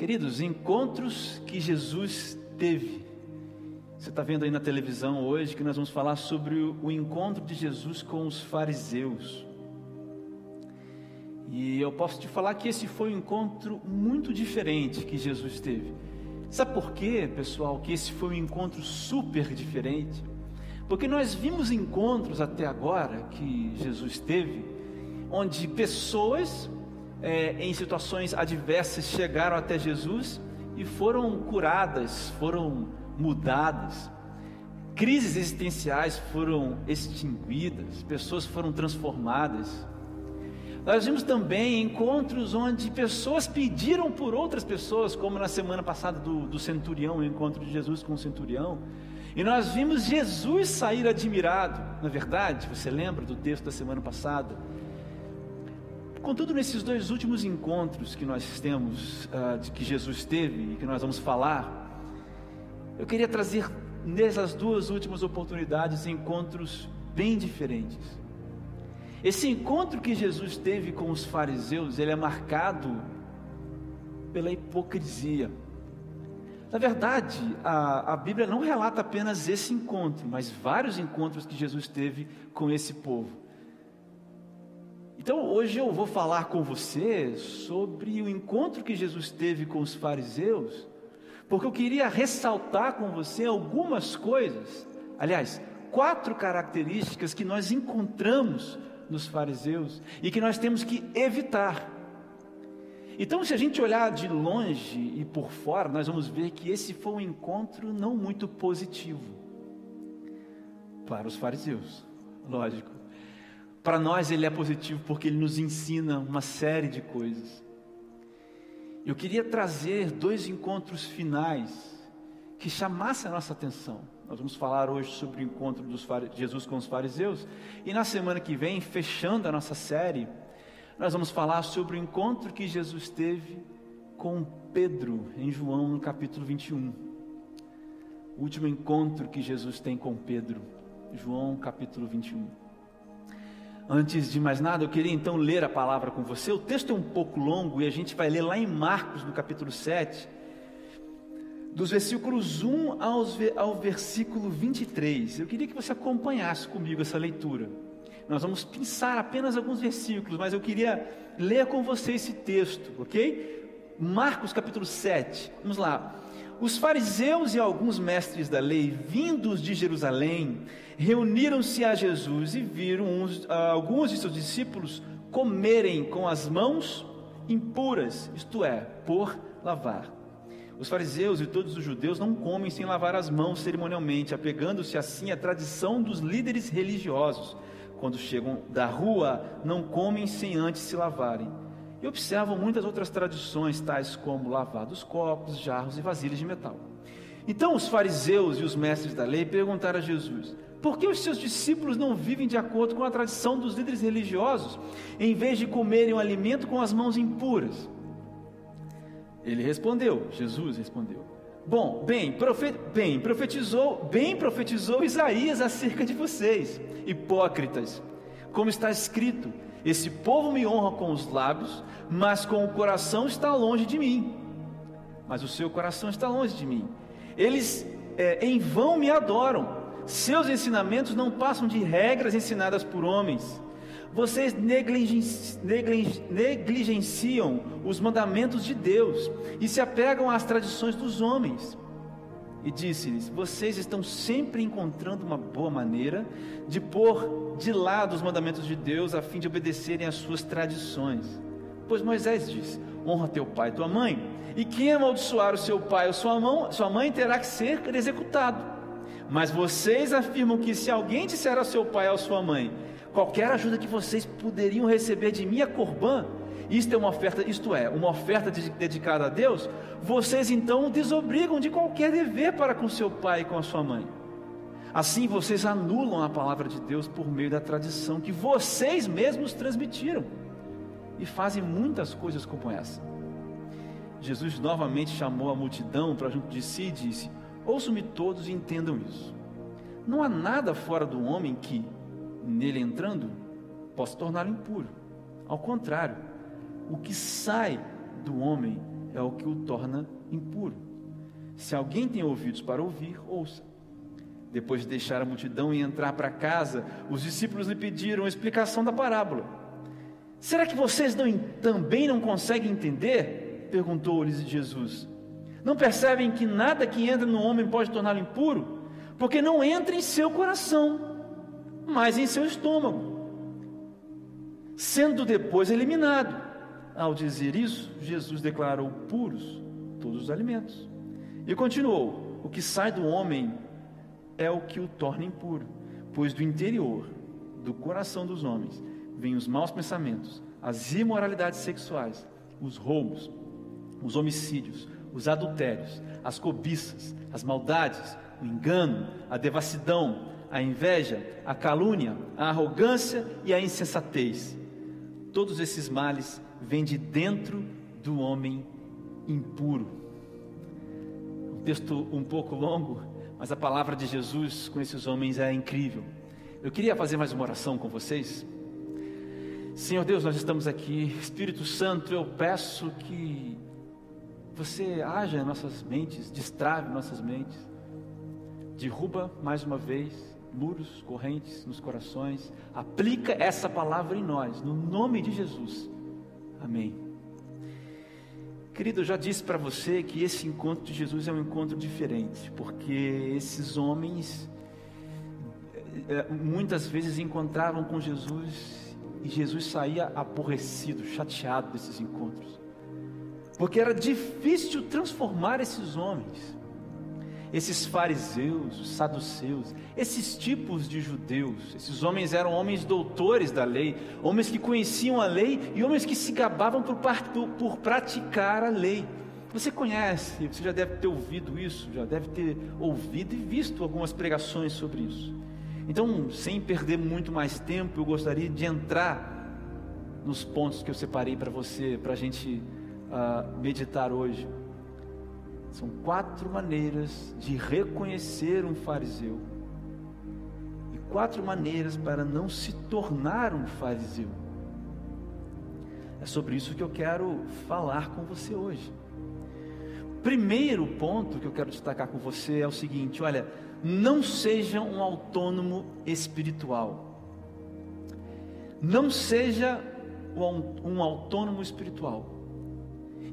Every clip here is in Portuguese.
Queridos, encontros que Jesus teve. Você está vendo aí na televisão hoje que nós vamos falar sobre o encontro de Jesus com os fariseus. E eu posso te falar que esse foi um encontro muito diferente que Jesus teve. Sabe por quê, pessoal, que esse foi um encontro super diferente? Porque nós vimos encontros até agora que Jesus teve, onde pessoas é, em situações adversas chegaram até Jesus e foram curadas, foram mudadas. Crises existenciais foram extinguidas, pessoas foram transformadas. Nós vimos também encontros onde pessoas pediram por outras pessoas, como na semana passada do, do centurião, o encontro de Jesus com o centurião. E nós vimos Jesus sair admirado, na é verdade, você lembra do texto da semana passada? Contudo, nesses dois últimos encontros que nós temos, uh, que Jesus teve e que nós vamos falar, eu queria trazer nessas duas últimas oportunidades encontros bem diferentes. Esse encontro que Jesus teve com os fariseus, ele é marcado pela hipocrisia. Na verdade, a, a Bíblia não relata apenas esse encontro, mas vários encontros que Jesus teve com esse povo. Então, hoje eu vou falar com você sobre o encontro que Jesus teve com os fariseus, porque eu queria ressaltar com você algumas coisas, aliás, quatro características que nós encontramos nos fariseus e que nós temos que evitar. Então, se a gente olhar de longe e por fora, nós vamos ver que esse foi um encontro não muito positivo para os fariseus, lógico. Para nós ele é positivo porque ele nos ensina uma série de coisas. Eu queria trazer dois encontros finais que chamassem a nossa atenção. Nós vamos falar hoje sobre o encontro de Jesus com os fariseus. E na semana que vem, fechando a nossa série, nós vamos falar sobre o encontro que Jesus teve com Pedro, em João, no capítulo 21. O último encontro que Jesus tem com Pedro, João, capítulo 21. Antes de mais nada, eu queria então ler a palavra com você. O texto é um pouco longo e a gente vai ler lá em Marcos, no capítulo 7 dos versículos 1 aos, ao versículo 23. Eu queria que você acompanhasse comigo essa leitura. Nós vamos pensar apenas alguns versículos, mas eu queria ler com você esse texto, ok? Marcos capítulo 7. Vamos lá. Os fariseus e alguns mestres da lei, vindos de Jerusalém, reuniram-se a Jesus e viram uns, alguns de seus discípulos comerem com as mãos impuras, isto é, por lavar. Os fariseus e todos os judeus não comem sem lavar as mãos cerimonialmente, apegando-se assim à tradição dos líderes religiosos. Quando chegam da rua, não comem sem antes se lavarem. E observam muitas outras tradições, tais como lavar dos copos, jarros e vasilhas de metal. Então os fariseus e os mestres da lei perguntaram a Jesus: por que os seus discípulos não vivem de acordo com a tradição dos líderes religiosos, em vez de comerem o alimento com as mãos impuras? Ele respondeu, Jesus respondeu. Bom, bem, bem, profetizou, bem profetizou Isaías acerca de vocês, hipócritas. Como está escrito: Esse povo me honra com os lábios, mas com o coração está longe de mim. Mas o seu coração está longe de mim. Eles é, em vão me adoram. Seus ensinamentos não passam de regras ensinadas por homens vocês negligenciam os mandamentos de Deus e se apegam às tradições dos homens. E disse-lhes: Vocês estão sempre encontrando uma boa maneira de pôr de lado os mandamentos de Deus a fim de obedecerem às suas tradições. Pois Moisés disse: Honra teu pai e tua mãe, e quem amaldiçoar o seu pai ou sua, sua mãe terá que ser executado. Mas vocês afirmam que se alguém disser ao seu pai ou à sua mãe: qualquer ajuda que vocês poderiam receber de minha corbã, isto é uma oferta, isto é, uma oferta dedicada a Deus, vocês então desobrigam de qualquer dever para com seu pai e com a sua mãe. Assim vocês anulam a palavra de Deus por meio da tradição que vocês mesmos transmitiram e fazem muitas coisas como essa. Jesus novamente chamou a multidão para junto de si e disse: Ouçam-me todos e entendam isso. Não há nada fora do homem que, nele entrando, possa torná-lo impuro. Ao contrário, o que sai do homem é o que o torna impuro. Se alguém tem ouvidos para ouvir, ouça. Depois de deixar a multidão e entrar para casa, os discípulos lhe pediram a explicação da parábola. Será que vocês não, também não conseguem entender? perguntou-lhes Jesus. Não percebem que nada que entra no homem pode torná-lo impuro? Porque não entra em seu coração, mas em seu estômago, sendo depois eliminado. Ao dizer isso, Jesus declarou puros todos os alimentos. E continuou: O que sai do homem é o que o torna impuro, pois do interior, do coração dos homens, vêm os maus pensamentos, as imoralidades sexuais, os roubos, os homicídios, os adultérios, as cobiças, as maldades, o engano, a devassidão, a inveja, a calúnia, a arrogância e a insensatez. Todos esses males vêm de dentro do homem impuro. Um texto um pouco longo, mas a palavra de Jesus com esses homens é incrível. Eu queria fazer mais uma oração com vocês. Senhor Deus, nós estamos aqui. Espírito Santo, eu peço que você haja em nossas mentes, destrave nossas mentes, derruba mais uma vez muros, correntes nos corações, aplica essa palavra em nós, no nome de Jesus. Amém. Querido, eu já disse para você que esse encontro de Jesus é um encontro diferente, porque esses homens eh, eh, muitas vezes encontravam com Jesus e Jesus saía aborrecido, chateado desses encontros porque era difícil transformar esses homens, esses fariseus, os saduceus, esses tipos de judeus. Esses homens eram homens doutores da lei, homens que conheciam a lei e homens que se gabavam por, por praticar a lei. Você conhece, você já deve ter ouvido isso, já deve ter ouvido e visto algumas pregações sobre isso. Então, sem perder muito mais tempo, eu gostaria de entrar nos pontos que eu separei para você, para a gente uh, meditar hoje. São quatro maneiras de reconhecer um fariseu e quatro maneiras para não se tornar um fariseu. É sobre isso que eu quero falar com você hoje. Primeiro ponto que eu quero destacar com você é o seguinte: olha, não seja um autônomo espiritual. Não seja um autônomo espiritual.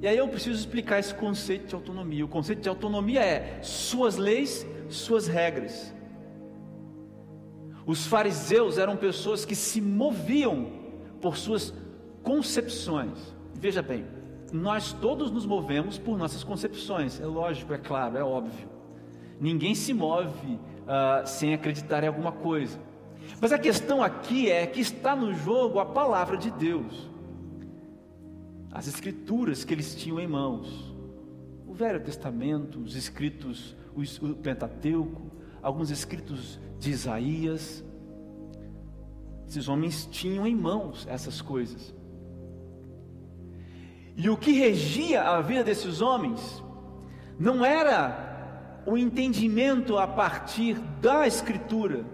E aí eu preciso explicar esse conceito de autonomia. O conceito de autonomia é suas leis, suas regras. Os fariseus eram pessoas que se moviam por suas concepções. Veja bem, nós todos nos movemos por nossas concepções. É lógico, é claro, é óbvio. Ninguém se move uh, sem acreditar em alguma coisa. Mas a questão aqui é que está no jogo a palavra de Deus as escrituras que eles tinham em mãos. O Velho Testamento, os escritos, o Pentateuco, alguns escritos de Isaías. Esses homens tinham em mãos essas coisas. E o que regia a vida desses homens não era o entendimento a partir da Escritura,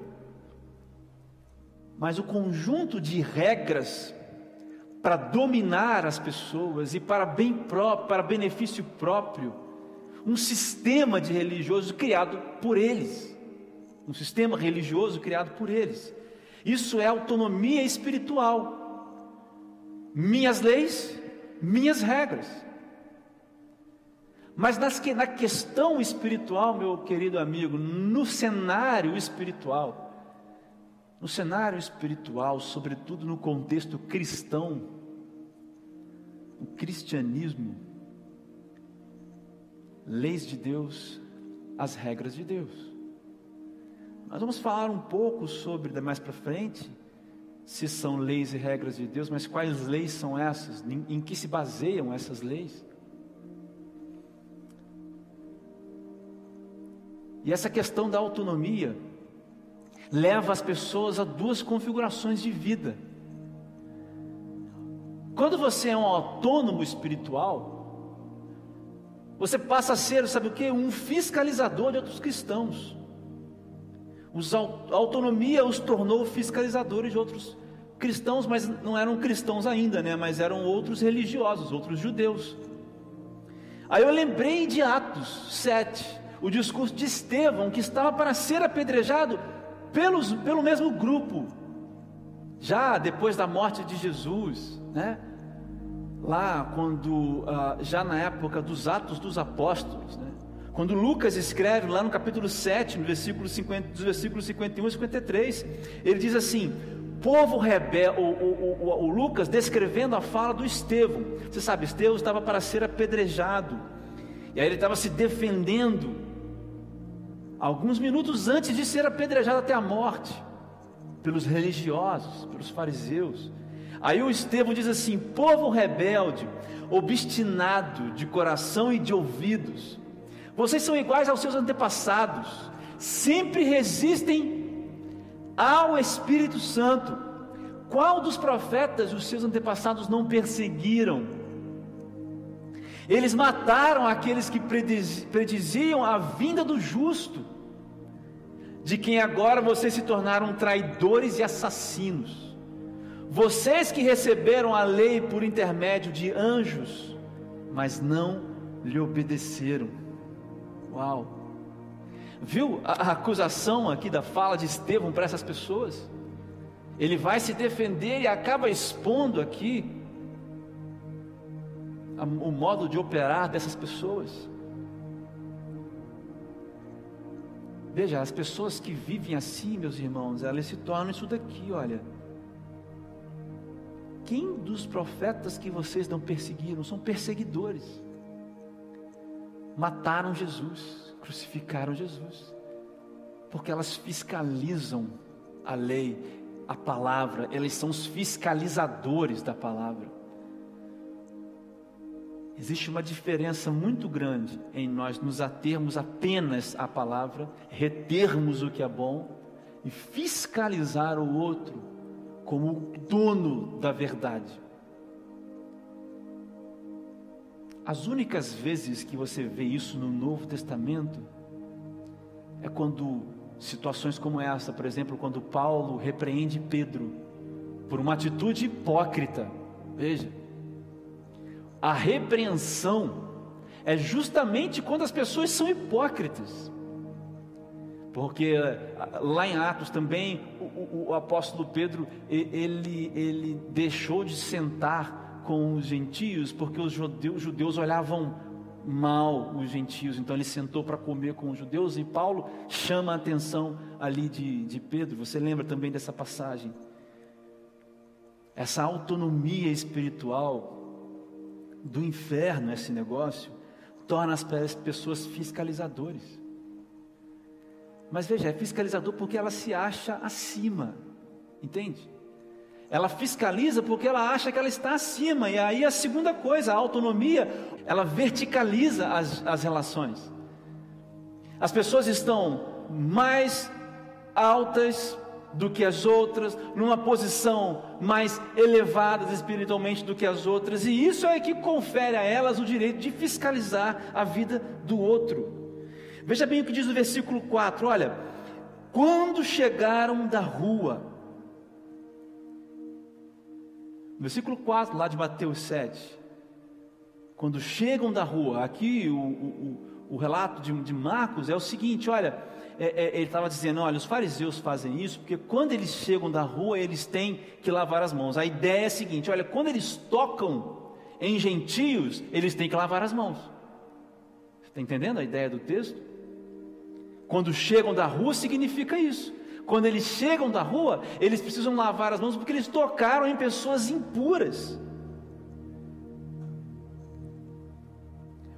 mas o conjunto de regras para dominar as pessoas e para bem próprio, para benefício próprio, um sistema de religioso criado por eles, um sistema religioso criado por eles. Isso é autonomia espiritual. Minhas leis, minhas regras. Mas nas, na questão espiritual, meu querido amigo, no cenário espiritual, no cenário espiritual, sobretudo no contexto cristão, o cristianismo, leis de Deus, as regras de Deus. Nós vamos falar um pouco sobre, mais para frente, se são leis e regras de Deus, mas quais leis são essas? Em, que se baseiam essas leis? E essa questão da autonomia, leva as pessoas a duas configurações de vida. Quando você é um autônomo espiritual, você passa a ser, sabe o que? Um fiscalizador de outros cristãos. Os, a autonomia os tornou fiscalizadores de outros cristãos, mas não eram cristãos ainda, né? Mas eram outros religiosos, outros judeus. Aí eu lembrei de Atos 7, o discurso de Estevão, que estava para ser apedrejado pelos, pelo mesmo grupo, já depois da morte de Jesus, né? Lá, quando, ah, já na época dos Atos dos Apóstolos, né? Quando Lucas escreve lá no capítulo 7, no versículo 50, dos versículos 51 e 53, ele diz assim: povo rebelde, o, o, o, o, Lucas descrevendo a fala do Estevão. Você sabe, Estevão estava para ser apedrejado, e aí ele estava se defendendo, alguns minutos antes de ser apedrejado até a morte, pelos religiosos, pelos fariseus. Aí o Estevão diz assim: povo rebelde, obstinado de coração e de ouvidos, vocês são iguais aos seus antepassados, sempre resistem ao Espírito Santo. Qual dos profetas os seus antepassados não perseguiram? Eles mataram aqueles que prediziam a vinda do justo, de quem agora vocês se tornaram traidores e assassinos. Vocês que receberam a lei por intermédio de anjos, mas não lhe obedeceram. Uau! Viu a, acusação aqui da fala de Estevão para essas pessoas? Ele vai se defender e acaba expondo aqui o modo de operar dessas pessoas. Veja, as pessoas que vivem assim, meus irmãos, elas se tornam isso daqui, olha. Quem dos profetas que vocês não perseguiram são perseguidores? Mataram Jesus crucificaram Jesus, porque elas fiscalizam a lei, a palavra, elas são os fiscalizadores da palavra. Existe uma diferença muito grande em nós nos atermos apenas à palavra, retermos o que é bom e fiscalizar o outro como o dono da verdade. As únicas vezes que você vê isso no Novo Testamento é quando situações como essa, por exemplo, quando Paulo repreende Pedro por uma atitude hipócrita. Veja, a repreensão é justamente quando as pessoas são hipócritas. Porque lá em Atos também o, o, o apóstolo Pedro ele, ele deixou de sentar com os gentios, porque os judeus, judeus olhavam mal os gentios, então ele sentou para comer com os judeus, e Paulo chama a atenção ali de, de Pedro, você lembra também dessa passagem? Essa autonomia espiritual do inferno, esse negócio, torna as pessoas fiscalizadores. Mas veja, é fiscalizador porque ela se acha acima, entende? Ela fiscaliza porque ela acha que ela está acima. E aí a segunda coisa, a autonomia, ela verticaliza as, as relações. As pessoas estão mais altas do que as outras, numa posição mais elevada espiritualmente do que as outras, e isso é que confere a elas o direito de fiscalizar a vida do outro. Veja bem o que diz o versículo 4: olha, quando chegaram da rua, Versículo 4, lá de Mateus 7. Quando chegam da rua, aqui o, o, o relato de, de, Marcos é o seguinte: olha, é, é, ele estava dizendo, olha, os fariseus fazem isso porque quando eles chegam da rua, eles têm que lavar as mãos. A ideia é a seguinte: olha, quando eles tocam em gentios, eles têm que lavar as mãos. Você está entendendo a ideia do texto? Quando chegam da rua, significa isso. Quando eles chegam da rua, eles precisam lavar as mãos porque eles tocaram em pessoas impuras.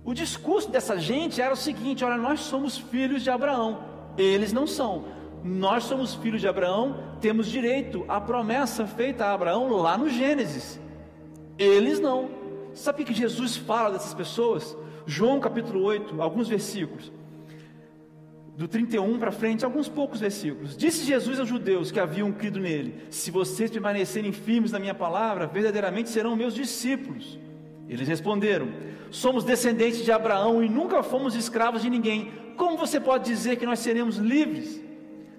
O discurso dessa gente era o seguinte: olha, nós somos filhos de Abraão, eles não são. Nós somos filhos de Abraão, temos direito à promessa feita a Abraão lá no Gênesis. Eles não. Sabe o que Jesus fala dessas pessoas? João capítulo 8, alguns versículos do 31 para frente, alguns poucos versículos. Disse Jesus aos judeus que haviam crido nele: Se vocês permanecerem firmes na minha palavra, verdadeiramente serão meus discípulos. Eles responderam: Somos descendentes de Abraão e nunca fomos escravos de ninguém. Como você pode dizer que nós seremos livres?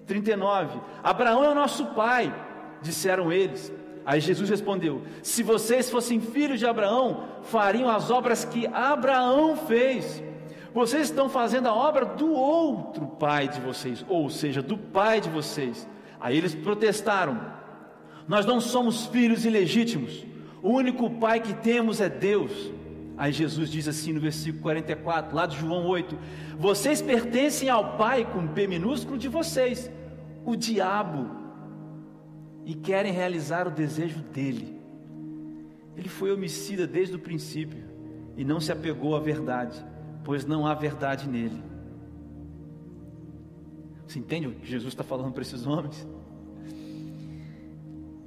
39. Abraão é o nosso pai, disseram eles. Aí Jesus respondeu: Se vocês fossem filhos de Abraão, fariam as obras que Abraão fez. Vocês estão fazendo a obra do outro pai de vocês, ou seja, do pai de vocês. Aí eles protestaram: Nós não somos filhos ilegítimos, o único pai que temos é Deus. Aí Jesus diz assim no versículo 44, lá de João 8: Vocês pertencem ao pai com P minúsculo de vocês, o diabo, e querem realizar o desejo dele. Ele foi homicida desde o princípio e não se apegou à verdade pois não há verdade nele. Você entende o que Jesus está falando para esses homens?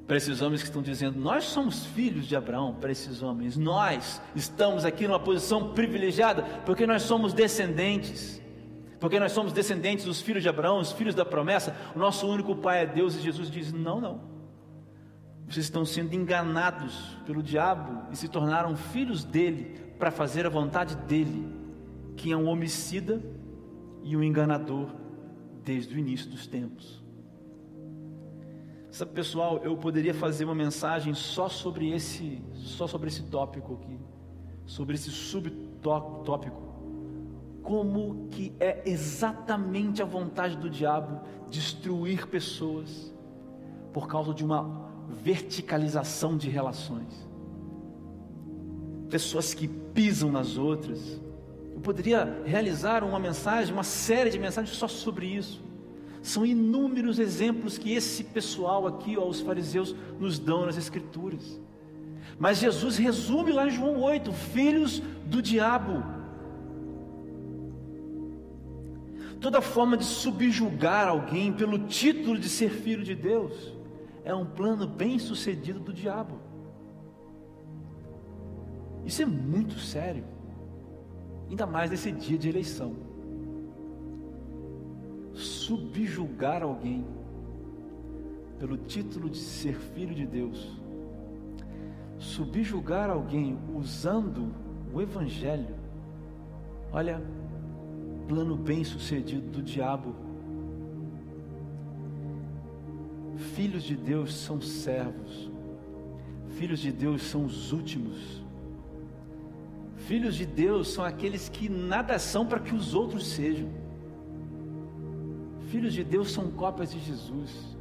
Para esses homens que estão dizendo, nós somos filhos de Abraão, para esses homens, nós estamos aqui numa posição privilegiada, porque nós somos descendentes, porque nós somos descendentes dos filhos de Abraão, os filhos da promessa, o nosso único pai é Deus, e Jesus diz: não, não, vocês estão sendo enganados pelo diabo e se tornaram filhos dele, para fazer a vontade dele que é um homicida e um enganador desde o início dos tempos. Sabe, pessoal, eu poderia fazer uma mensagem só sobre esse, só sobre esse tópico aqui, sobre esse subtópico. Como que é exatamente a vontade do diabo destruir pessoas por causa de uma verticalização de relações. Pessoas que pisam nas outras, eu poderia realizar uma mensagem, uma série de mensagens só sobre isso. São inúmeros exemplos que esse pessoal aqui, ó, os fariseus, nos dão nas Escrituras. Mas Jesus resume lá em João 8: filhos do diabo. Toda forma de subjugar alguém pelo título de ser filho de Deus é um plano bem sucedido do diabo. Isso é muito sério ainda mais nesse dia de eleição. Subjugar alguém pelo título de ser filho de Deus, subjugar alguém usando o Evangelho, olha, plano bem sucedido do diabo. Filhos de Deus são servos, filhos de Deus são os últimos Filhos de Deus são aqueles que nada são para que os outros sejam. Filhos de Deus são cópias de Jesus.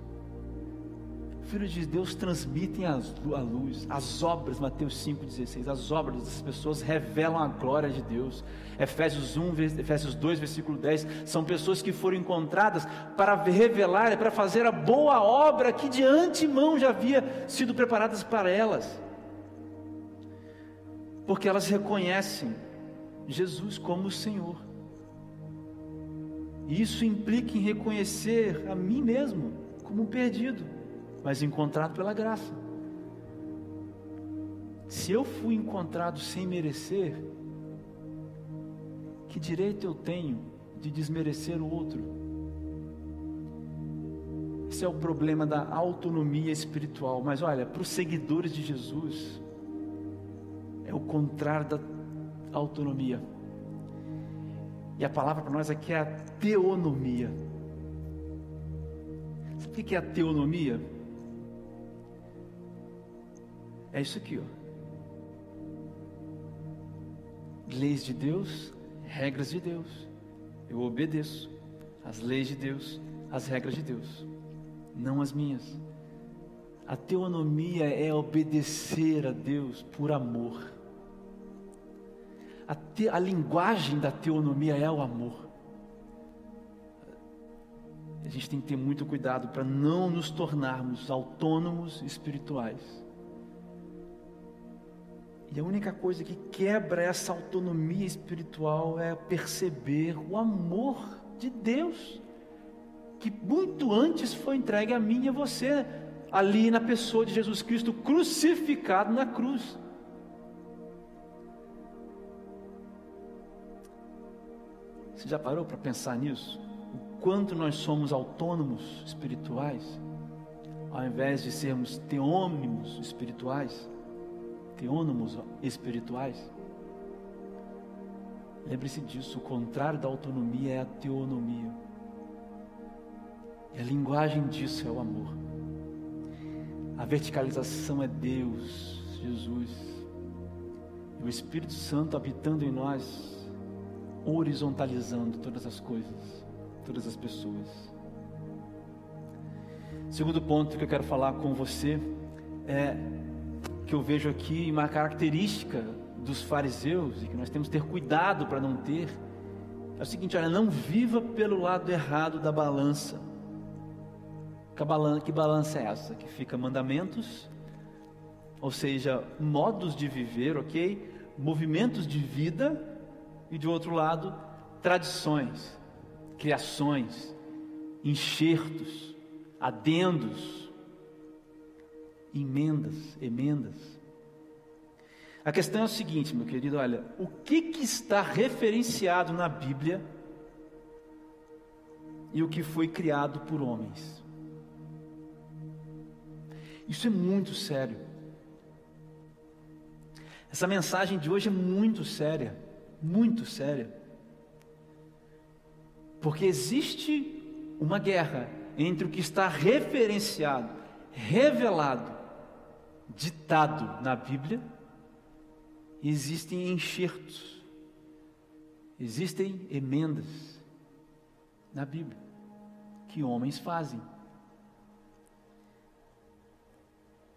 Filhos de Deus transmitem a luz, as obras, Mateus 5,16, as obras das pessoas revelam a glória de Deus. Efésios 1, Efésios 2, versículo 10, são pessoas que foram encontradas para revelar, para fazer a boa obra que de antemão já havia sido preparadas para elas porque elas reconhecem Jesus como o Senhor. E isso implica em reconhecer a mim mesmo como perdido, mas encontrado pela graça. Se eu fui encontrado sem merecer, que direito eu tenho de desmerecer o outro? Esse é o problema da autonomia espiritual. Mas olha, para os seguidores de Jesus, é o contrário da autonomia. E a palavra para nós aqui é a teonomia. Sabe o que é a teonomia? É isso aqui, ó. Leis de Deus, regras de Deus. Eu obedeço as leis de Deus, as regras de Deus, não as minhas. A teonomia é obedecer a Deus por amor a, te, a linguagem da teonomia é o amor. A gente tem que ter muito cuidado para não nos tornarmos autônomos espirituais. E a única coisa que quebra essa autonomia espiritual é perceber o amor de Deus, que muito antes foi entregue a mim e a você, ali na pessoa de Jesus Cristo crucificado na cruz. Você já parou para pensar nisso? O quanto nós somos autônomos espirituais, ao invés de sermos teônimos espirituais, teônomos espirituais? Lembre-se disso, o contrário da autonomia é a teonomia. E a linguagem disso é o amor. A verticalização é Deus, Jesus. E o Espírito Santo habitando em nós, horizontalizando todas as coisas, todas as pessoas. Segundo ponto que eu quero falar com você é que eu vejo aqui uma característica dos fariseus e que nós temos que ter cuidado para não ter é o seguinte: olha, não viva pelo lado errado da balança. Que balança, que balança é essa? Que fica mandamentos, ou seja, modos de viver, ok? Movimentos de vida, e de outro lado, tradições, criações, enxertos, adendos, emendas, emendas. A questão é o seguinte, meu querido, olha, o que, que está referenciado na Bíblia e o que foi criado por homens? Isso é muito sério. Essa mensagem de hoje é muito séria, muito séria. Porque existe uma guerra entre o que está referenciado, revelado, ditado na Bíblia existem enxertos, existem emendas na Bíblia que homens fazem.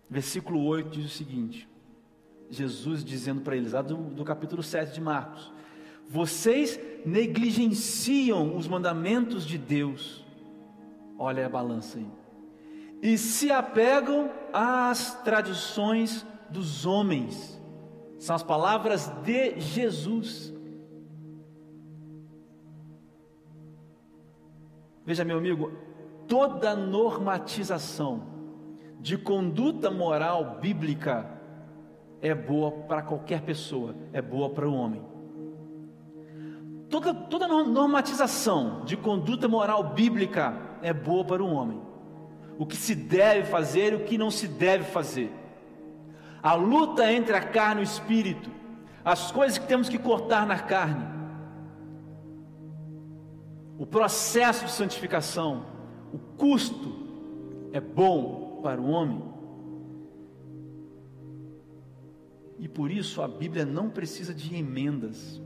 Versículo 8 diz o seguinte: Jesus dizendo para eles, lá do, do capítulo 7 de Marcos: Vocês negligenciam os mandamentos de Deus, olha a balança aí, e se apegam às tradições dos homens. São as palavras de Jesus. Veja, meu amigo, toda normatização de conduta moral bíblica é boa para qualquer pessoa, é boa para o homem. Toda, toda normatização de conduta moral bíblica é boa para o homem. O que se deve fazer e o que não se deve fazer a luta entre a carne e o espírito, as coisas que temos que cortar na carne, o processo de santificação, o custo é bom para o homem. E por isso a Bíblia não precisa de emendas.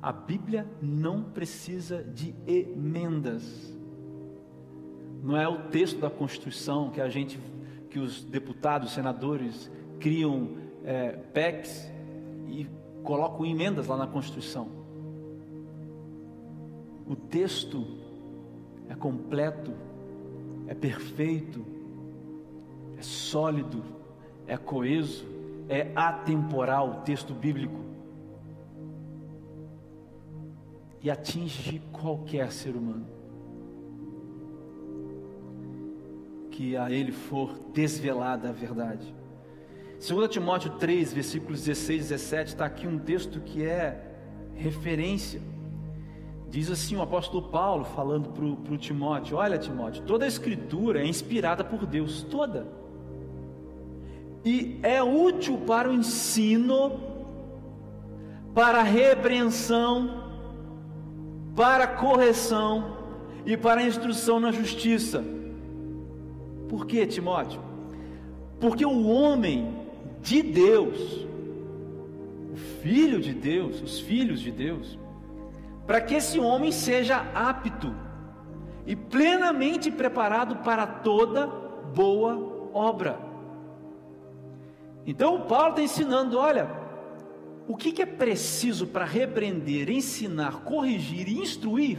A Bíblia não precisa de emendas. Não é o texto da Constituição que a gente que os deputados, senadores criam é, PECs e colocam emendas lá na Constituição. O texto é completo, é perfeito, é sólido, é coeso, é atemporal o texto bíblico e atinge qualquer ser humano. que a ele for desvelada a verdade. 2 Timóteo 3, versículos 16 e 17, está aqui um texto que é referência. Diz assim o apóstolo Paulo falando para o Timóteo: Olha, Timóteo, toda a escritura é inspirada por Deus, toda, e é útil para o ensino, para a repreensão, para a correção e para a instrução na justiça por que, Timóteo? Porque o homem de Deus, o filho de Deus, os filhos de Deus, para que esse homem seja apto e plenamente preparado para toda boa obra. Então o Paulo está ensinando: olha, o que, que é preciso para repreender, ensinar, corrigir e instruir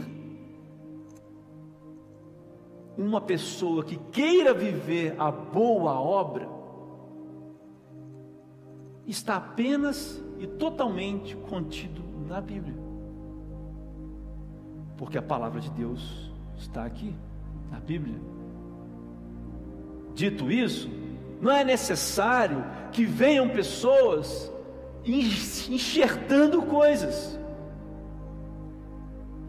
uma pessoa que queira viver a boa obra está apenas e totalmente contido na Bíblia. Porque a palavra de Deus está aqui, na Bíblia. Dito isso, não é necessário que venham pessoas enxertando coisas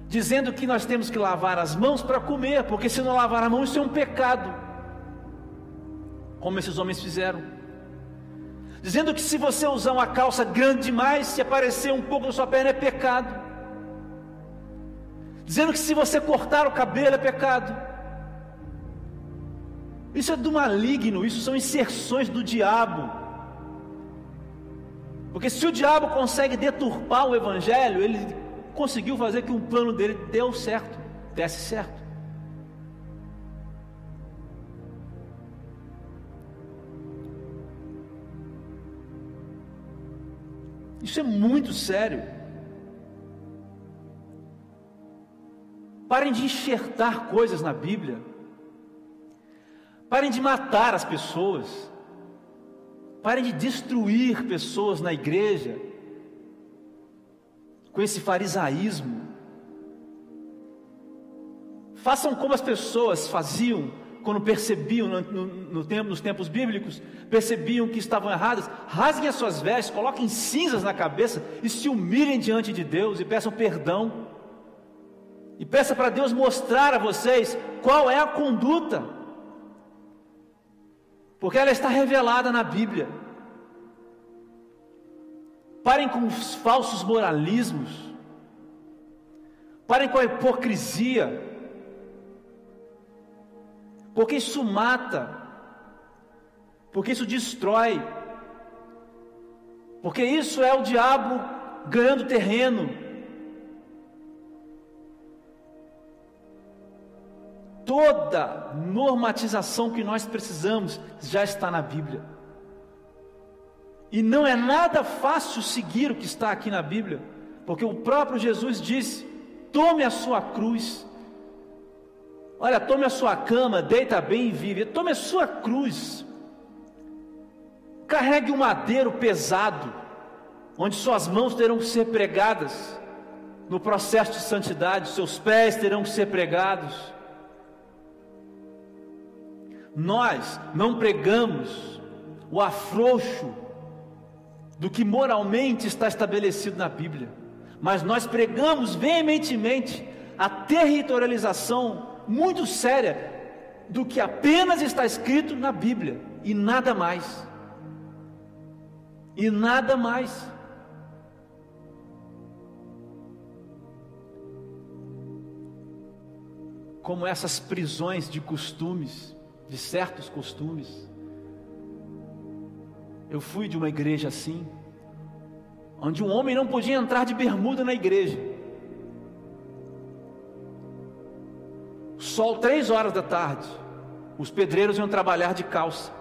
dizendo que nós temos que lavar as mãos para comer, porque se não lavar a mão, isso é um pecado, como esses homens fizeram. Dizendo que se você usar uma calça grande demais, se aparecer um pouco na sua perna, é pecado. Dizendo que se você cortar o cabelo, é pecado. Isso é do maligno, isso são inserções do diabo. Porque se o diabo consegue deturpar o evangelho, ele conseguiu fazer que um plano dele deu certo, desse certo. Isso é muito sério. Parem de enxertar coisas na Bíblia. Parem de matar as pessoas. Parem de destruir pessoas na igreja com esse farisaísmo. Façam como as pessoas faziam quando percebiam no, no, no tempo, nos tempos bíblicos, percebiam que estavam erradas, rasguem as suas vestes, coloquem cinzas na cabeça e se humilhem diante de Deus e peçam perdão. E peça para Deus mostrar a vocês qual é a conduta, porque ela está revelada na Bíblia. Parem com os falsos moralismos, parem com a hipocrisia, porque isso mata, porque isso destrói, porque isso é o diabo ganhando terreno. Toda normatização que nós precisamos já está na Bíblia. E não é nada fácil seguir o que está aqui na Bíblia, porque o próprio Jesus disse: tome a sua cruz Olha, tome a sua cama, deita bem e vive. Tome a sua cruz. Carregue um madeiro pesado, onde suas mãos terão que ser pregadas no processo de santidade, seus pés terão que ser pregados. Nós não pregamos o afrouxo do que moralmente está estabelecido na Bíblia, mas nós pregamos veementemente a territorialização muito séria do que apenas está escrito na Bíblia e nada mais. E nada mais. Como essas prisões de costumes, de certos costumes. Eu fui de uma igreja assim, onde um homem não podia entrar de bermuda na igreja. Sol três horas da tarde, os pedreiros iam trabalhar de calça.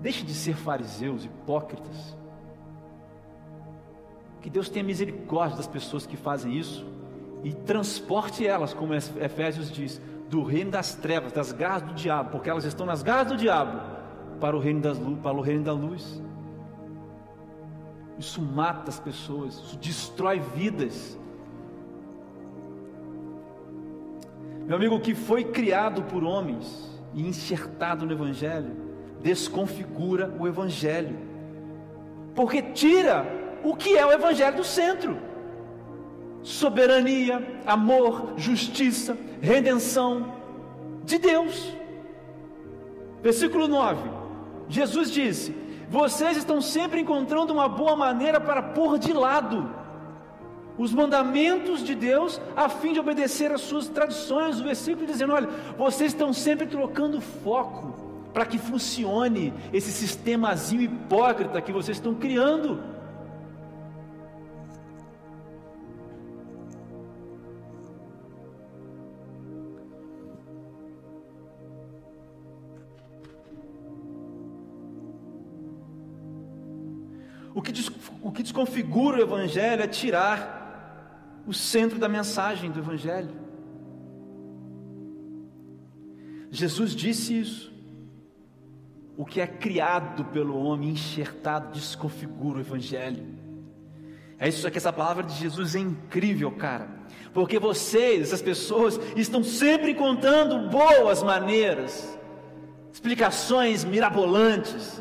Deixe de ser fariseus, hipócritas. Que Deus tenha misericórdia das pessoas que fazem isso e transporte elas, como Efésios diz, do reino das trevas, das garras do diabo, porque elas estão nas garras do diabo, para o reino, das, para o reino da luz. Isso mata as pessoas, isso destrói vidas. Meu amigo, que foi criado por homens e enxertado no Evangelho, desconfigura o Evangelho, porque tira o que é o Evangelho do centro: soberania, amor, justiça, redenção de Deus. Versículo 9: Jesus disse: Vocês estão sempre encontrando uma boa maneira para pôr de lado os mandamentos de Deus a fim de obedecer às suas tradições. O versículo dizendo: olha, vocês estão sempre trocando foco para que funcione esse sistemazinho hipócrita que vocês estão criando. O que, o que desconfigura o Evangelho é tirar o centro da mensagem do Evangelho. Jesus disse isso. O que é criado pelo homem, enxertado, desconfigura o Evangelho. É isso que essa palavra de Jesus é incrível, cara. Porque vocês, essas pessoas, estão sempre contando boas maneiras, explicações mirabolantes,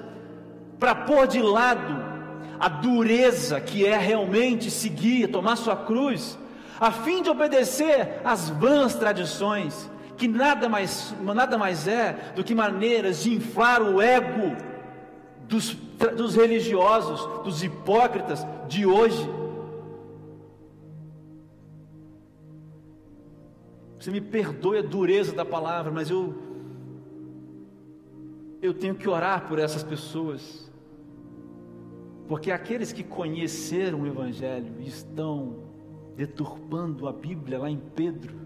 para pôr de lado a dureza que é realmente seguir, tomar sua cruz, a fim de obedecer às vãs tradições, que nada mais, nada mais é do que maneiras de inflar o ego dos, dos religiosos, dos hipócritas de hoje. Você me perdoe a dureza da palavra, mas eu eu tenho que orar por essas pessoas. Porque aqueles que conheceram o evangelho e estão deturpando a Bíblia lá em Pedro,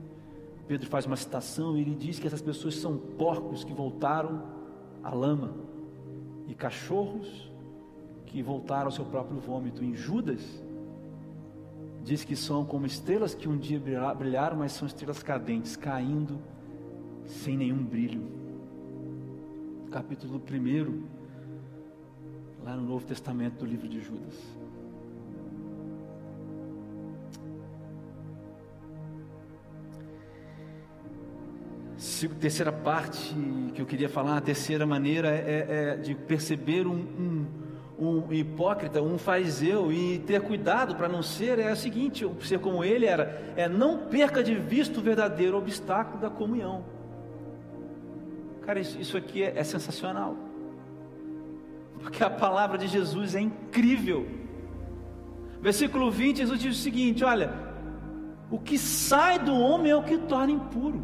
Pedro faz uma citação e ele diz que essas pessoas são porcos que voltaram à lama e cachorros que voltaram ao seu próprio vômito. Em Judas, diz que são como estrelas que um dia brilharam, mas são estrelas cadentes, caindo sem nenhum brilho. Capítulo 1, lá no Novo Testamento do livro de Judas. terceira parte que eu queria falar, a terceira maneira é, é de perceber um, um, um, hipócrita, um fariseu e ter cuidado para não ser, é o seguinte, ser como ele era, é não perca de vista o verdadeiro obstáculo da comunhão. Cara, isso, isso aqui é, é sensacional, porque a palavra de Jesus é incrível. Versículo 20, Jesus diz o seguinte: olha, o que sai do homem é o que torna impuro.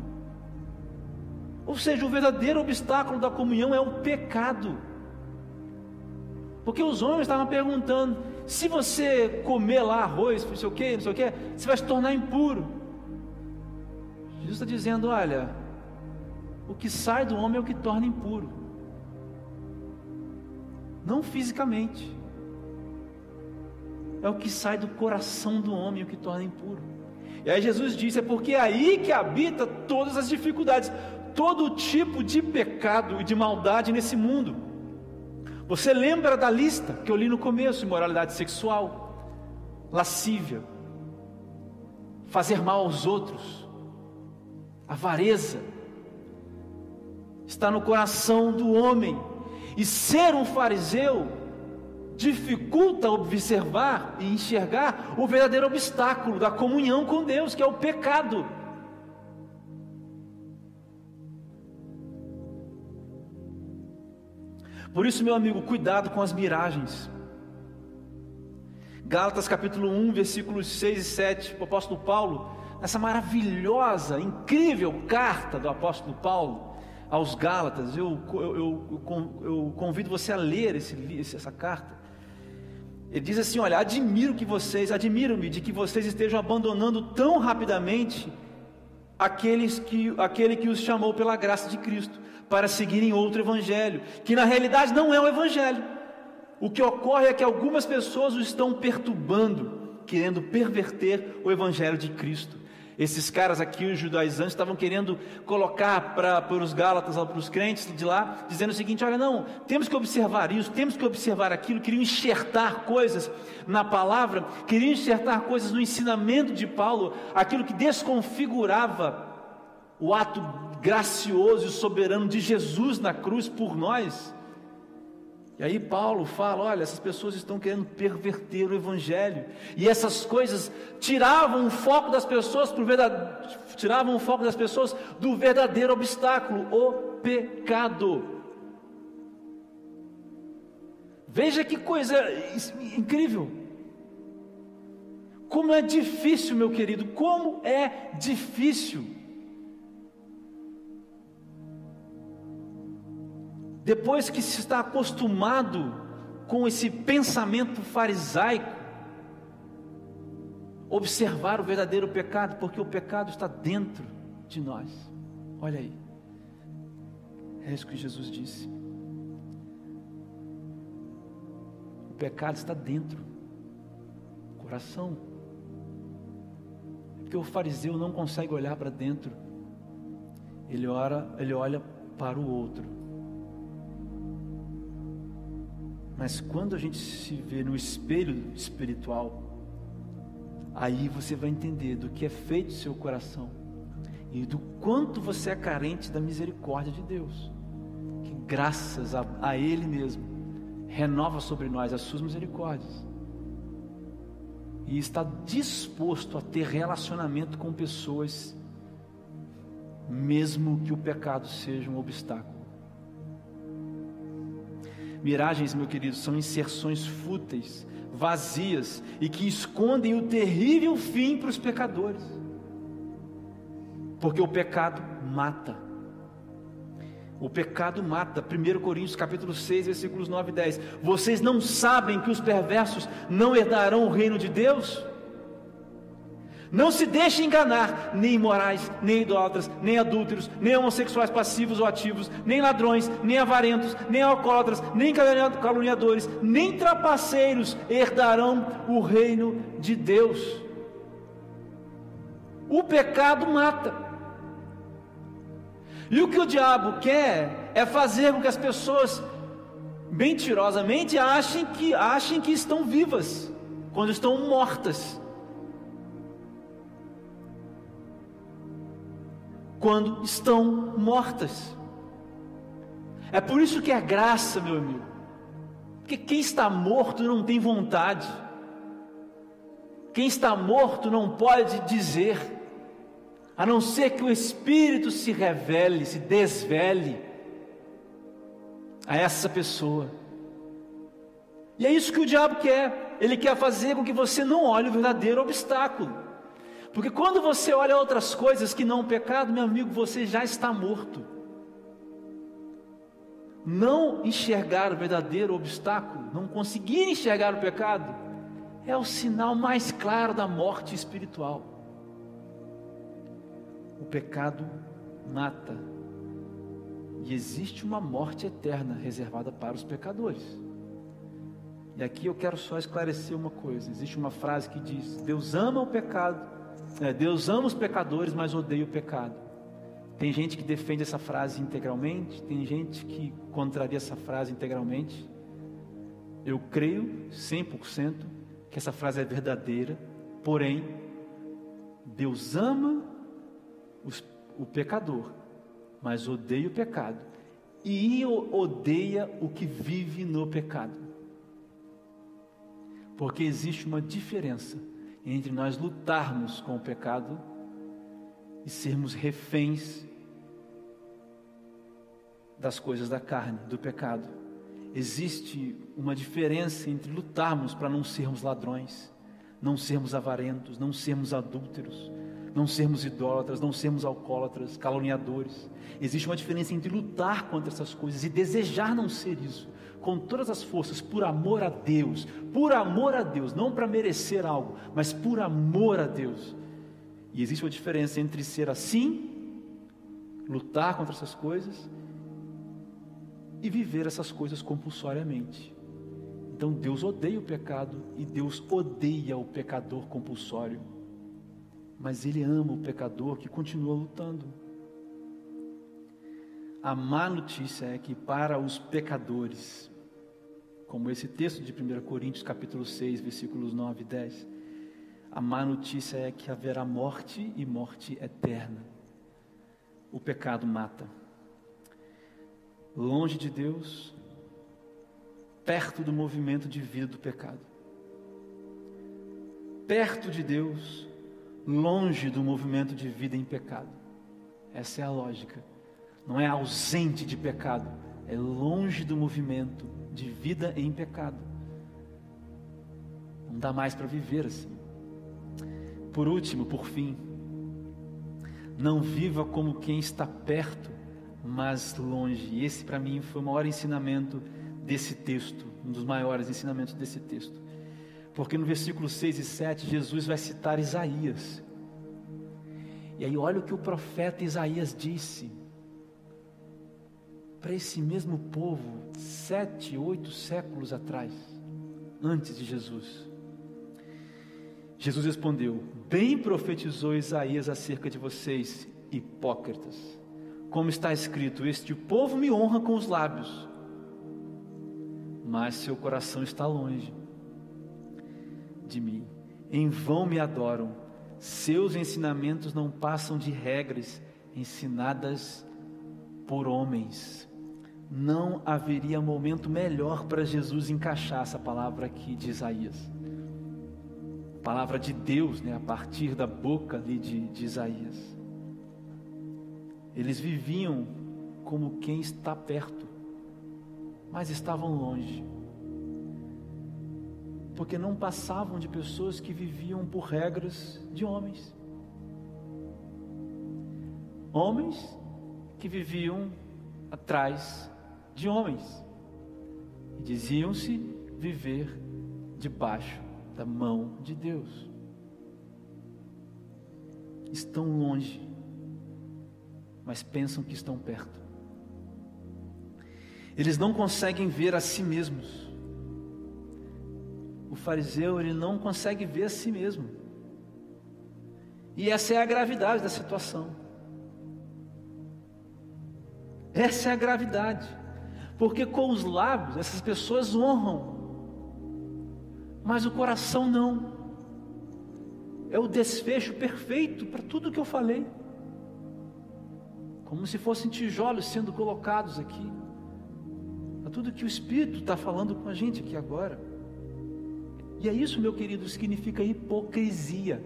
Ou seja, o verdadeiro obstáculo da comunhão é o pecado. Porque os homens estavam perguntando: se você comer lá arroz, não sei o que, não sei o que, você vai se tornar impuro. Jesus está dizendo: olha, o que sai do homem é o que torna impuro, não fisicamente, é o que sai do coração do homem o que torna impuro. E aí Jesus disse: é porque é aí que habita todas as dificuldades todo tipo de pecado e de maldade nesse mundo. Você lembra da lista que eu li no começo: imoralidade sexual, lascívia, fazer mal aos outros, avareza, está no coração do homem, e ser um fariseu dificulta observar e enxergar o verdadeiro obstáculo da comunhão com Deus, que é o pecado. Por isso, meu amigo, cuidado com as miragens. Gálatas capítulo 1, versículos 6 e 7, o apóstolo Paulo, essa maravilhosa, incrível carta do apóstolo Paulo aos Gálatas, eu, eu, eu, eu convido você a ler esse, essa carta. Ele diz assim: Olha, admiro que vocês, admiro-me de que vocês estejam abandonando tão rapidamente aqueles que, aquele que os chamou pela graça de Cristo para seguirem outro evangelho, que na realidade não é o evangelho. O que ocorre é que algumas pessoas o estão perturbando, querendo perverter o evangelho de Cristo. Esses caras aqui, os judaizantes, estavam querendo colocar para, para os Gálatas, para os crentes de lá, dizendo o seguinte: olha, não, temos que observar isso, temos que observar aquilo. Queriam enxertar coisas na palavra, queriam enxertar coisas no ensinamento de Paulo, aquilo que desconfigurava o ato gracioso e soberano de Jesus na cruz por nós. E aí Paulo fala: olha, essas pessoas estão querendo perverter o Evangelho, e essas coisas tiravam o foco das pessoas pro verdade... tiravam o foco das pessoas do verdadeiro obstáculo, o pecado. Veja que coisa incrível. Como é difícil, meu querido, como é difícil Depois que se está acostumado com esse pensamento farisaico, observar o verdadeiro pecado, porque o pecado está dentro de nós. Olha aí, é isso que Jesus disse. O pecado está dentro, coração. Porque o fariseu não consegue olhar para dentro, ele, ora, ele olha para o outro. Mas quando a gente se vê no espelho espiritual, aí você vai entender do que é feito seu coração e do quanto você é carente da misericórdia de Deus, que graças a, a Ele mesmo renova sobre nós as suas misericórdias e está disposto a ter relacionamento com pessoas, mesmo que o pecado seja um obstáculo. Miragens, meu querido, são inserções fúteis, vazias e que escondem o terrível fim para os pecadores. Porque o pecado mata. O pecado mata. 1 Coríntios capítulo 6, versículos 9 e 10. Vocês não sabem que os perversos não herdarão o reino de Deus? Não se deixe enganar, nem imorais, nem idólatras, nem adúlteros, nem homossexuais passivos ou ativos, nem ladrões, nem avarentos, nem alcoólatras, nem caluniadores, nem trapaceiros herdarão o reino de Deus. O pecado mata. E o que o diabo quer é fazer com que as pessoas mentirosamente achem que achem que estão vivas quando estão mortas. Quando estão mortas. É por isso que é graça, meu amigo. Porque quem está morto não tem vontade. Quem está morto não pode dizer, a não ser que o Espírito se revele, se desvele a essa pessoa. E é isso que o diabo quer. Ele quer fazer com que você não olhe o verdadeiro obstáculo. Porque quando você olha outras coisas que não o pecado, meu amigo, você já está morto. Não enxergar o verdadeiro obstáculo, não conseguir enxergar o pecado, é o sinal mais claro da morte espiritual. O pecado mata, e existe uma morte eterna reservada para os pecadores. E aqui eu quero só esclarecer uma coisa: existe uma frase que diz: Deus ama o pecado é, Deus ama os pecadores, mas odeia o pecado. Tem gente que defende essa frase integralmente, tem gente que contraria essa frase integralmente. Eu creio 100% que essa frase é verdadeira, porém, Deus ama os, o pecador, mas odeia o pecado, e odeia o que vive no pecado, porque existe uma diferença entre nós lutarmos com o pecado e sermos reféns das coisas da carne, do pecado. Existe uma diferença entre lutarmos para não sermos ladrões, não sermos avarentos, não sermos adúlteros, não sermos idólatras, não sermos alcoólatras, caluniadores. Existe uma diferença entre lutar contra essas coisas e desejar não ser isso com todas as forças, por amor a Deus, por amor a Deus, não para merecer algo, mas por amor a Deus. E existe uma diferença entre ser assim, lutar contra essas coisas, e viver essas coisas compulsoriamente. Então Deus odeia o pecado e Deus odeia o pecador compulsório. Mas Ele ama o pecador que continua lutando. A má notícia é que para os pecadores, como esse texto de 1 Coríntios capítulo 6, versículos 9 e 10. A má notícia é que haverá morte e morte eterna. O pecado mata. Longe de Deus, perto do movimento de vida do pecado. Perto de Deus, longe do movimento de vida em pecado. Essa é a lógica. Não é ausente de pecado, é longe do movimento de vida em pecado. Não dá mais para viver assim. Por último, por fim, não viva como quem está perto, mas longe. Esse para mim foi o maior ensinamento desse texto, um dos maiores ensinamentos desse texto. Porque no versículo 6 e 7, Jesus vai citar Isaías. E aí olha o que o profeta Isaías disse para esse mesmo povo sete, oito séculos atrás, antes de Jesus. Jesus respondeu: Bem profetizou Isaías acerca de vocês, hipócritas. Como está escrito: Este povo me honra com os lábios, mas seu coração está longe de mim. Em vão me adoram, seus ensinamentos não passam de regras ensinadas por homens não haveria momento melhor para Jesus encaixar essa palavra aqui de Isaías. Palavra de Deus, né, a partir da boca ali de, de Isaías. Eles viviam como quem está perto, mas estavam longe. Porque não passavam de pessoas que viviam por regras de homens. Homens que viviam atrás de homens e diziam-se viver debaixo da mão de Deus. Estão longe, mas pensam que estão perto. Eles não conseguem ver a si mesmos. O fariseu, ele não consegue ver a si mesmo. E essa é a gravidade da situação. Essa é a gravidade. Porque com os lábios essas pessoas honram, mas o coração não. É o desfecho perfeito para tudo que eu falei. Como se fossem tijolos sendo colocados aqui. Para tudo que o Espírito está falando com a gente aqui agora. E é isso, meu querido, significa hipocrisia.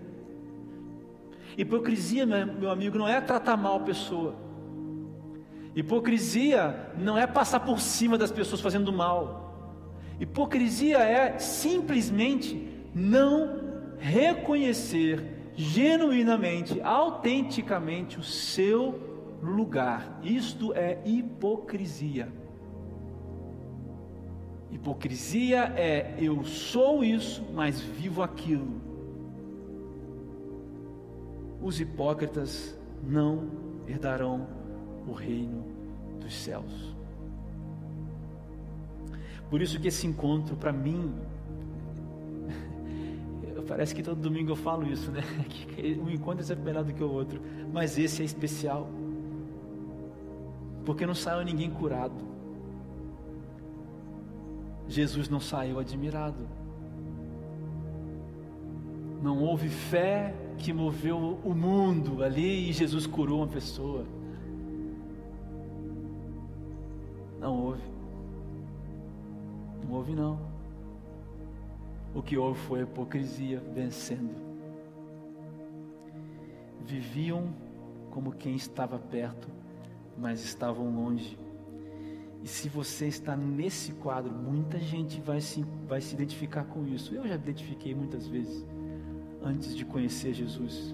Hipocrisia, meu amigo, não é tratar mal a pessoa. Hipocrisia não é passar por cima das pessoas fazendo mal. Hipocrisia é simplesmente não reconhecer genuinamente, autenticamente o seu lugar. Isto é hipocrisia. Hipocrisia é eu sou isso, mas vivo aquilo. Os hipócritas não herdarão o reino dos céus. Por isso que esse encontro para mim parece que todo domingo eu falo isso, né? Que um encontro é sempre melhor do que o outro, mas esse é especial. Porque não saiu ninguém curado. Jesus não saiu admirado. Não houve fé que moveu o mundo ali e Jesus curou uma pessoa. Não houve. Não houve não. O que houve foi a hipocrisia vencendo. Viviam como quem estava perto, mas estavam longe. E se você está nesse quadro, muita gente vai se, vai se identificar com isso. Eu já me identifiquei muitas vezes antes de conhecer Jesus.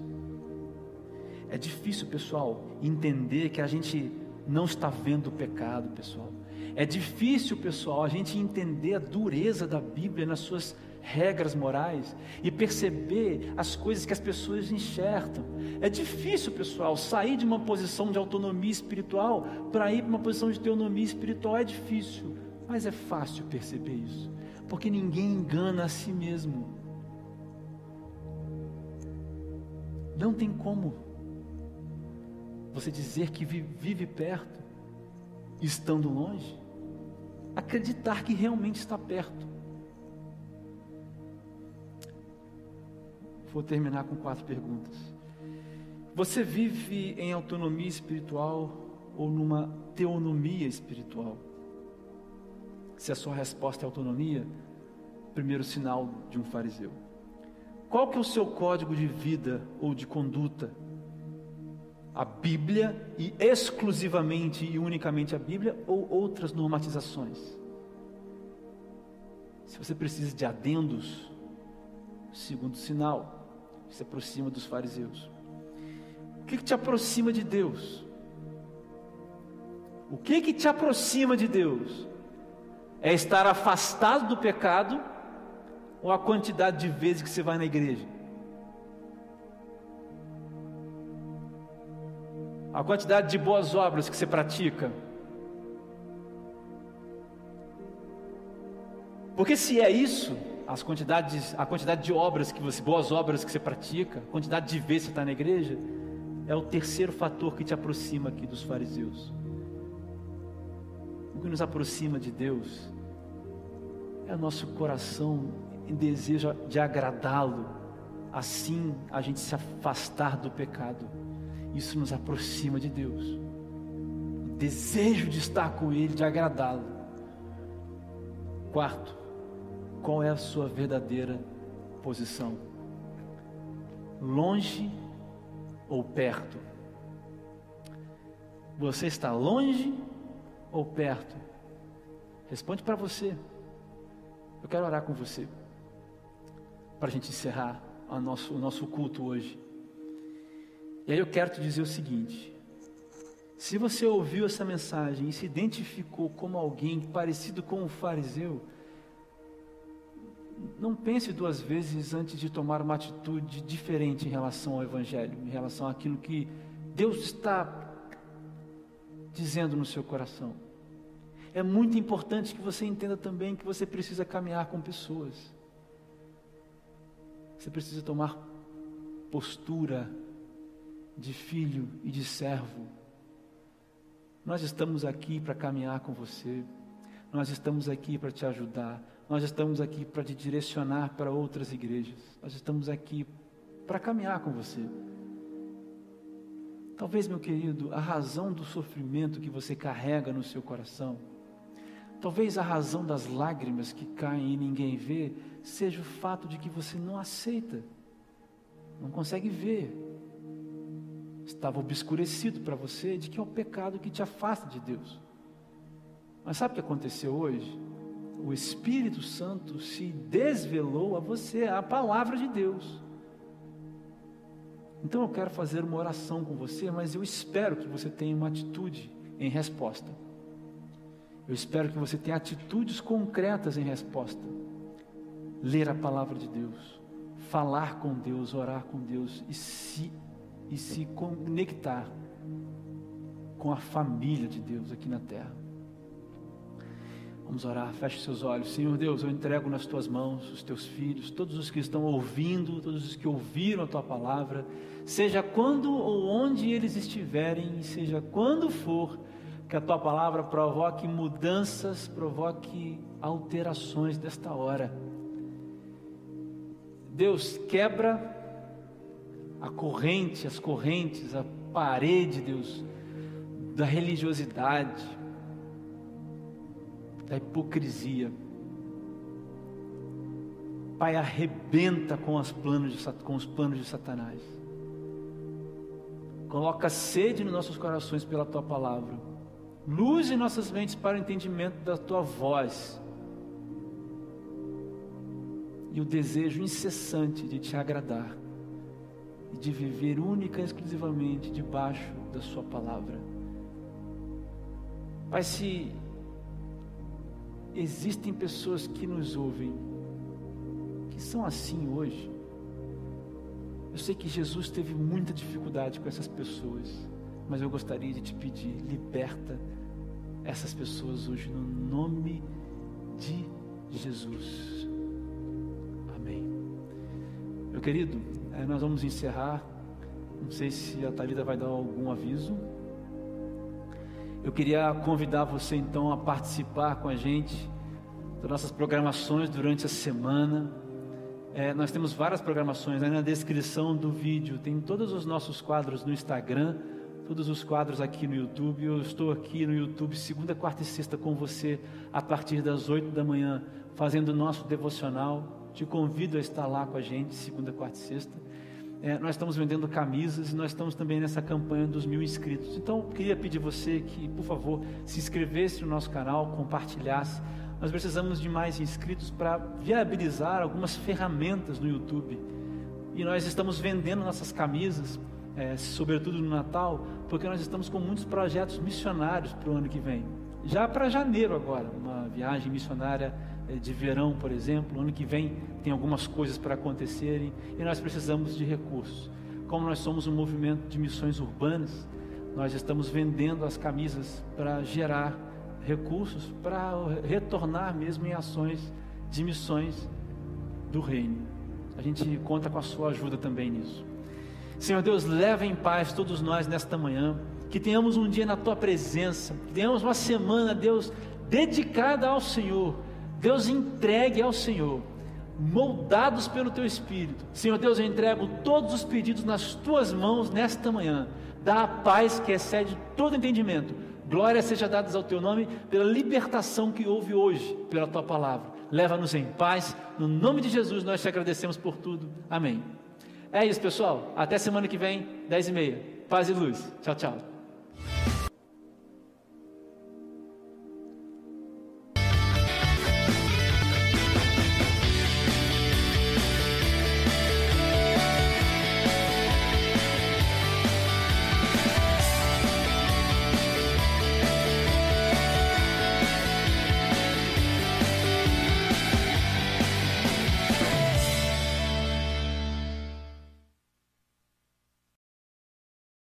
É difícil, pessoal, entender que a gente não está vendo o pecado, pessoal. É difícil, pessoal, a gente entender a dureza da Bíblia nas suas regras morais e perceber as coisas que as pessoas enxertam. É difícil, pessoal, sair de uma posição de autonomia espiritual para ir para uma posição de teonomia espiritual. É difícil, mas é fácil perceber isso, porque ninguém engana a si mesmo. Não tem como você dizer que vive perto, estando longe acreditar que realmente está perto. Vou terminar com quatro perguntas. Você vive em autonomia espiritual ou numa teonomia espiritual? Se a sua resposta é autonomia, primeiro sinal de um fariseu. Qual que é o seu código de vida ou de conduta? a Bíblia e exclusivamente e unicamente a Bíblia ou outras normatizações? Se você precisa de adendos, segundo sinal, se aproxima dos fariseus. O que, que te aproxima de Deus? O que que te aproxima de Deus? É estar afastado do pecado ou a quantidade de vezes que você vai na igreja? a quantidade de boas obras que você pratica. Porque se é isso, as quantidades, a quantidade de obras que você, boas obras que você pratica, a quantidade de vezes que você está na igreja, é o terceiro fator que te aproxima aqui dos fariseus. O que nos aproxima de Deus é o nosso coração em desejo de agradá-lo, assim a gente se afastar do pecado. Isso nos aproxima de Deus. O desejo de estar com Ele, de agradá-lo. Quarto, qual é a sua verdadeira posição? Longe ou perto? Você está longe ou perto? Responde para você. Eu quero orar com você. Para a gente encerrar o nosso, o nosso culto hoje. E aí eu quero te dizer o seguinte: Se você ouviu essa mensagem e se identificou como alguém parecido com o fariseu, não pense duas vezes antes de tomar uma atitude diferente em relação ao Evangelho, em relação àquilo que Deus está dizendo no seu coração. É muito importante que você entenda também que você precisa caminhar com pessoas. Você precisa tomar postura de filho e de servo. Nós estamos aqui para caminhar com você. Nós estamos aqui para te ajudar. Nós estamos aqui para te direcionar para outras igrejas. Nós estamos aqui para caminhar com você. Talvez, meu querido, a razão do sofrimento que você carrega no seu coração, talvez a razão das lágrimas que caem e ninguém vê, seja o fato de que você não aceita, não consegue ver. Estava obscurecido para você de que é o pecado que te afasta de Deus. Mas sabe o que aconteceu hoje? O Espírito Santo se desvelou a você, a palavra de Deus. Então eu quero fazer uma oração com você, mas eu espero que você tenha uma atitude em resposta. Eu espero que você tenha atitudes concretas em resposta. Ler a palavra de Deus, falar com Deus, orar com Deus e se, e se conectar com a família de Deus aqui na terra. Vamos orar, feche seus olhos. Senhor Deus, eu entrego nas tuas mãos os teus filhos, todos os que estão ouvindo, todos os que ouviram a tua palavra, seja quando ou onde eles estiverem, seja quando for, que a tua palavra provoque mudanças, provoque alterações desta hora. Deus, quebra a corrente, as correntes, a parede, Deus, da religiosidade, da hipocrisia. Pai, arrebenta com, os planos de, com os planos de Satanás. Coloca sede nos nossos corações pela tua palavra. Luz em nossas mentes para o entendimento da tua voz. E o desejo incessante de te agradar e de viver única e exclusivamente debaixo da Sua palavra. Pai, se existem pessoas que nos ouvem que são assim hoje. Eu sei que Jesus teve muita dificuldade com essas pessoas, mas eu gostaria de te pedir: liberta essas pessoas hoje no nome de Jesus. Amém. Meu querido, eh, nós vamos encerrar. Não sei se a Thalita vai dar algum aviso. Eu queria convidar você então a participar com a gente das nossas programações durante a semana. É, nós temos várias programações aí na descrição do vídeo, tem todos os nossos quadros no Instagram, todos os quadros aqui no YouTube. Eu estou aqui no YouTube segunda, quarta e sexta com você a partir das oito da manhã, fazendo o nosso devocional. Te convido a estar lá com a gente, segunda, quarta e sexta. É, nós estamos vendendo camisas e nós estamos também nessa campanha dos mil inscritos. Então, queria pedir você que, por favor, se inscrevesse no nosso canal, compartilhasse. Nós precisamos de mais inscritos para viabilizar algumas ferramentas no YouTube. E nós estamos vendendo nossas camisas, é, sobretudo no Natal, porque nós estamos com muitos projetos missionários para o ano que vem. Já para janeiro agora, uma viagem missionária de verão, por exemplo. Ano que vem tem algumas coisas para acontecerem e nós precisamos de recursos. Como nós somos um movimento de missões urbanas, nós estamos vendendo as camisas para gerar recursos para retornar mesmo em ações de missões do reino. A gente conta com a sua ajuda também nisso. Senhor Deus, leva em paz todos nós nesta manhã, que tenhamos um dia na tua presença, que tenhamos uma semana, Deus, dedicada ao Senhor Deus entregue ao Senhor, moldados pelo teu espírito. Senhor Deus, eu entrego todos os pedidos nas tuas mãos nesta manhã. Dá a paz que excede todo entendimento. Glória seja dada ao teu nome pela libertação que houve hoje pela tua palavra. Leva-nos em paz. No nome de Jesus nós te agradecemos por tudo. Amém. É isso, pessoal. Até semana que vem, 10 e meia. Paz e luz. Tchau, tchau.